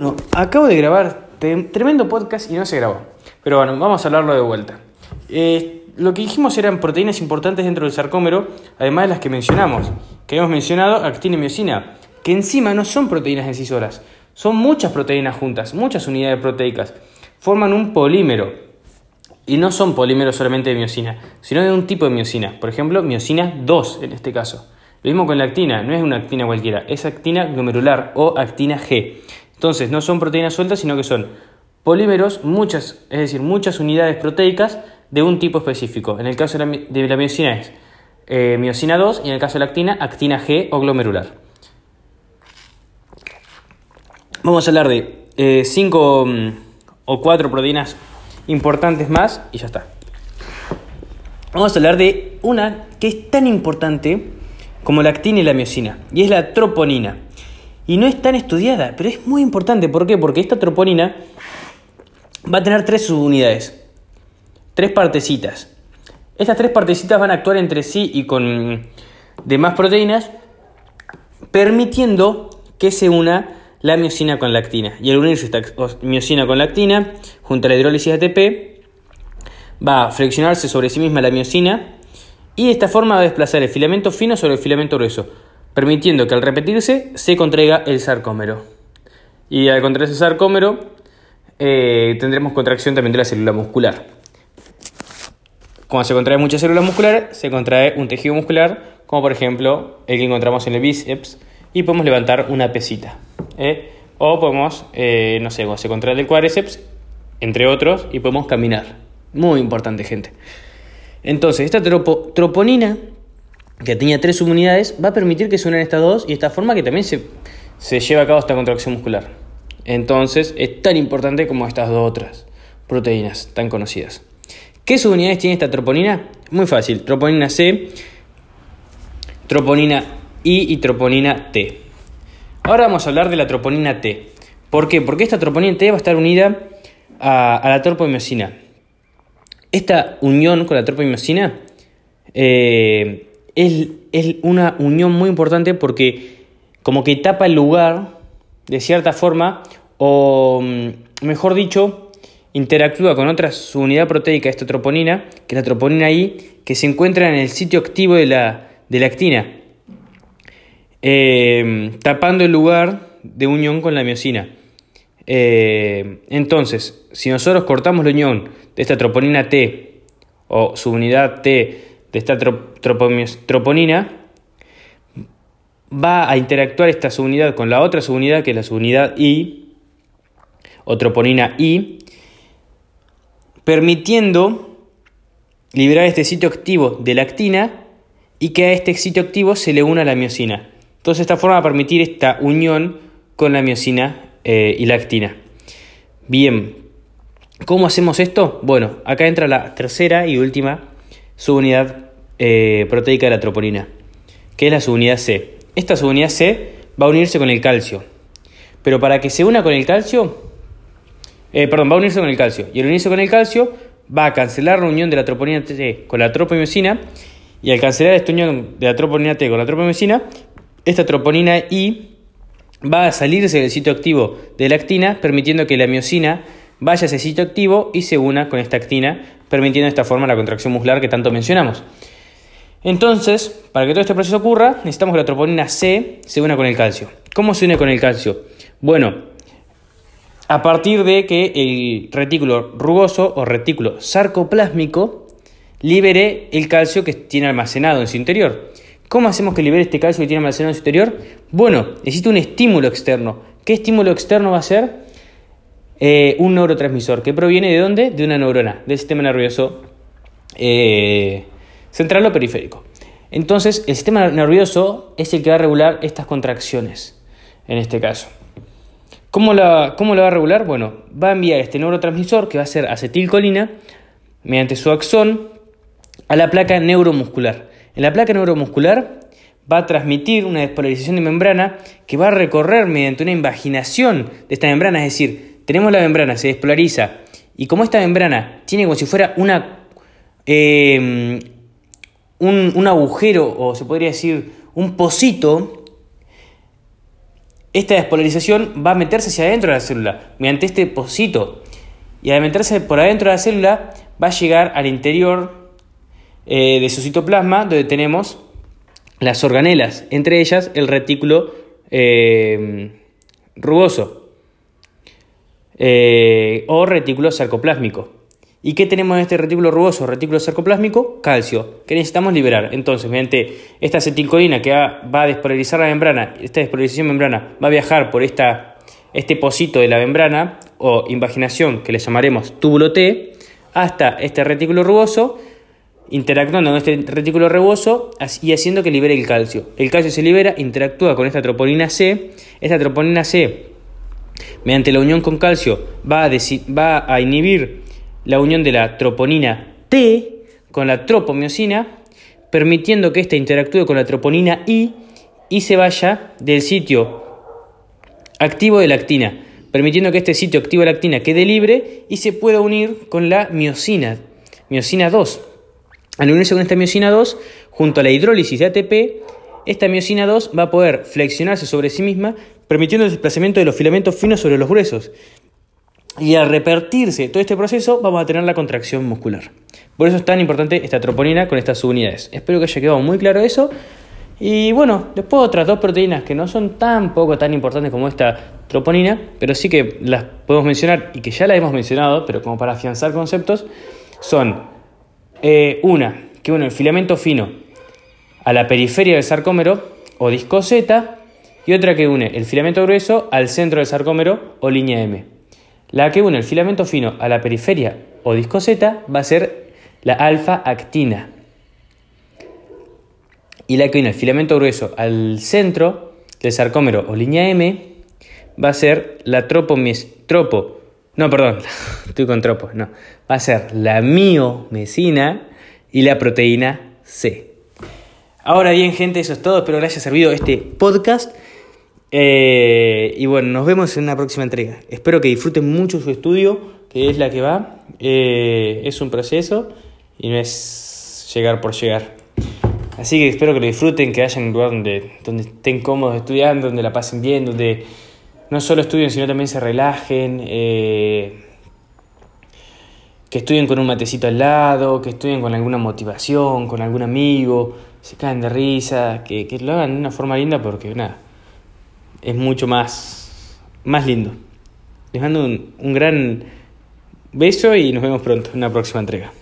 No, acabo de grabar tremendo podcast y no se grabó. Pero bueno, vamos a hablarlo de vuelta. Eh, lo que dijimos eran proteínas importantes dentro del sarcómero, además de las que mencionamos. Que hemos mencionado actina y miocina, que encima no son proteínas en sí solas. Son muchas proteínas juntas, muchas unidades proteicas. Forman un polímero. Y no son polímeros solamente de miocina, sino de un tipo de miocina. Por ejemplo, miocina 2 en este caso. Lo mismo con la actina, no es una actina cualquiera, es actina glomerular o actina G. Entonces, no son proteínas sueltas, sino que son polímeros, muchas, es decir, muchas unidades proteicas de un tipo específico. En el caso de la, miocina es eh, miocina 2 y en el caso de la actina, actina G o glomerular. Vamos a hablar de 5 eh, mm, o 4 proteínas importantes más y ya está. Vamos a hablar de una que es tan importante como la actina y la miocina, y es la troponina y no es tan estudiada, pero es muy importante. ¿Por qué? Porque esta troponina va a tener tres subunidades, tres partecitas. Estas tres partecitas van a actuar entre sí y con demás proteínas, permitiendo que se una la miocina con la actina. Y al unirse esta miocina con la actina, junto a la hidrólisis ATP, va a flexionarse sobre sí misma la miocina y de esta forma va a desplazar el filamento fino sobre el filamento grueso permitiendo que al repetirse se contraiga el sarcómero. Y al contraerse el sarcómero eh, tendremos contracción también de la célula muscular. Cuando se contrae mucha célula muscular, se contrae un tejido muscular, como por ejemplo el que encontramos en el bíceps, y podemos levantar una pesita. ¿eh? O podemos, eh, no sé, se contrae el cuádriceps, entre otros, y podemos caminar. Muy importante, gente. Entonces, esta troponina que tenía tres subunidades, va a permitir que se unan estas dos y de esta forma que también se, se lleve a cabo esta contracción muscular. Entonces es tan importante como estas dos otras proteínas tan conocidas. ¿Qué subunidades tiene esta troponina? Muy fácil, troponina C, troponina I y troponina T. Ahora vamos a hablar de la troponina T. ¿Por qué? Porque esta troponina T va a estar unida a, la tropomicina. Esta unión con la tropomicina eh, es, una unión muy importante porque como que tapa el lugar de cierta forma o mm, mejor dicho interactúa con otra unidad proteica, esta troponina, que es la troponina I, que se encuentra en el sitio activo de la, de la actina, eh, tapando el lugar de unión con la miocina. Eh, entonces, si nosotros cortamos la unión de esta troponina T o su unidad T de esta troponina, va a interactuar esta subunidad con la otra subunidad, que es la subunidad I, o troponina I, permitiendo liberar este sitio activo de la actina y que a este sitio activo se le una la miocina. Entonces, esta forma va a permitir esta unión con la miocina eh, y la actina. Bien, ¿cómo hacemos esto? Bueno, acá entra la tercera y última subunidad eh, proteica de la troponina, que es la subunidad C. Esta subunidad C va a unirse con el calcio. Pero para que se una con el calcio, eh, perdón, va a unirse con el calcio. Y al unirse con el calcio, va a cancelar la unión de la troponina T con la tropomicina. Y al cancelar esta unión de la troponina T con la tropomicina, esta troponina I va a salirse del sitio activo de la actina, permitiendo que la miocina vaya a ese sitio activo y se una con esta actina, permitiendo de esta forma la contracción muscular que tanto mencionamos. Entonces, para que todo este proceso ocurra, necesitamos que la troponina C se una con el calcio. ¿Cómo se une con el calcio? Bueno, a partir de que el retículo rugoso o retículo sarcoplásmico libere el calcio que tiene almacenado en su interior. ¿Cómo hacemos que libere este calcio que tiene almacenado en su interior? Bueno, necesita un estímulo externo. ¿Qué estímulo externo va a ser? Eh, un neurotransmisor que proviene de dónde? De una neurona, del sistema nervioso eh, central o periférico. Entonces, el sistema nervioso es el que va a regular estas contracciones, en este caso. ¿Cómo la, ¿Cómo va a regular? Bueno, va a enviar este neurotransmisor, que va a ser acetilcolina, mediante su axón, a la placa neuromuscular. En la placa neuromuscular va a transmitir una despolarización de membrana que va a recorrer mediante una invaginación de esta membrana, es decir, tenemos la membrana, se despolariza, y como esta membrana tiene como si fuera una, em, un, agujero, o se podría decir un pocito, esta despolarización va a meterse hacia adentro de la célula mediante este pocito. Y al meterse por adentro de la célula va a llegar al interior eh, de su citoplasma donde tenemos las organelas, entre ellas el retículo eh, rugoso eh, o retículo sarcoplásmico. ¿Y qué tenemos en este retículo rugoso, retículo sarcoplásmico? Calcio, que necesitamos liberar. Entonces, mediante esta acetilcolina que va, a despolarizar la membrana, esta despolarización membrana va a viajar por esta, este pocito de la membrana o invaginación que le llamaremos túbulo T hasta este retículo rugoso, interactuando con este retículo rugoso y haciendo que libere el calcio. El calcio se libera, interactúa con esta troponina C. Esta troponina C, mediante la unión con calcio, va a, va a inhibir la unión de la troponina T con la tropomiosina, permitiendo que ésta interactúe con la troponina I y se vaya del sitio activo de la actina, permitiendo que este sitio activo de la actina quede libre y se pueda unir con la miosina, miosina 2. Al unirse con esta miosina 2, junto a la hidrólisis de ATP, esta miosina 2 va a poder flexionarse sobre sí misma, permitiendo el desplazamiento de los filamentos finos sobre los gruesos, y al repartirse todo este proceso vamos a tener la contracción muscular. Por eso es tan importante esta troponina con estas subunidades. Espero que haya quedado muy claro eso. Y bueno, después otras dos proteínas que no son tan poco tan importantes como esta troponina, pero sí que las podemos mencionar y que ya las hemos mencionado, pero como para afianzar conceptos, son eh, una que une el filamento fino a la periferia del sarcómero o disco Z y otra que une el filamento grueso al centro del sarcómero o línea M. La que une el filamento fino a la periferia o disco Z va a ser la alfa-actina. Y la que une el filamento grueso al centro del sarcómero o línea M va a ser la tropomies, tropo, no, perdón, estoy con tropo, no, va a ser la miomesina y la proteína C. Ahora bien, gente, eso es todo. Espero que les haya servido este podcast. Eh, y bueno, nos vemos en una próxima entrega. Espero que disfruten mucho su estudio, que es la que va. Eh, es un proceso y no es llegar por llegar. Así que espero que lo disfruten, que vayan en un lugar donde, donde estén cómodos estudiando, donde la pasen bien, donde no solo estudien, sino también se relajen. Eh, que estudien con un matecito al lado, que estudien con alguna motivación, con algún amigo, se caen de risa, que, que lo hagan de una forma linda porque nada es mucho más, más lindo. Les mando un, un gran beso y nos vemos pronto en una próxima entrega.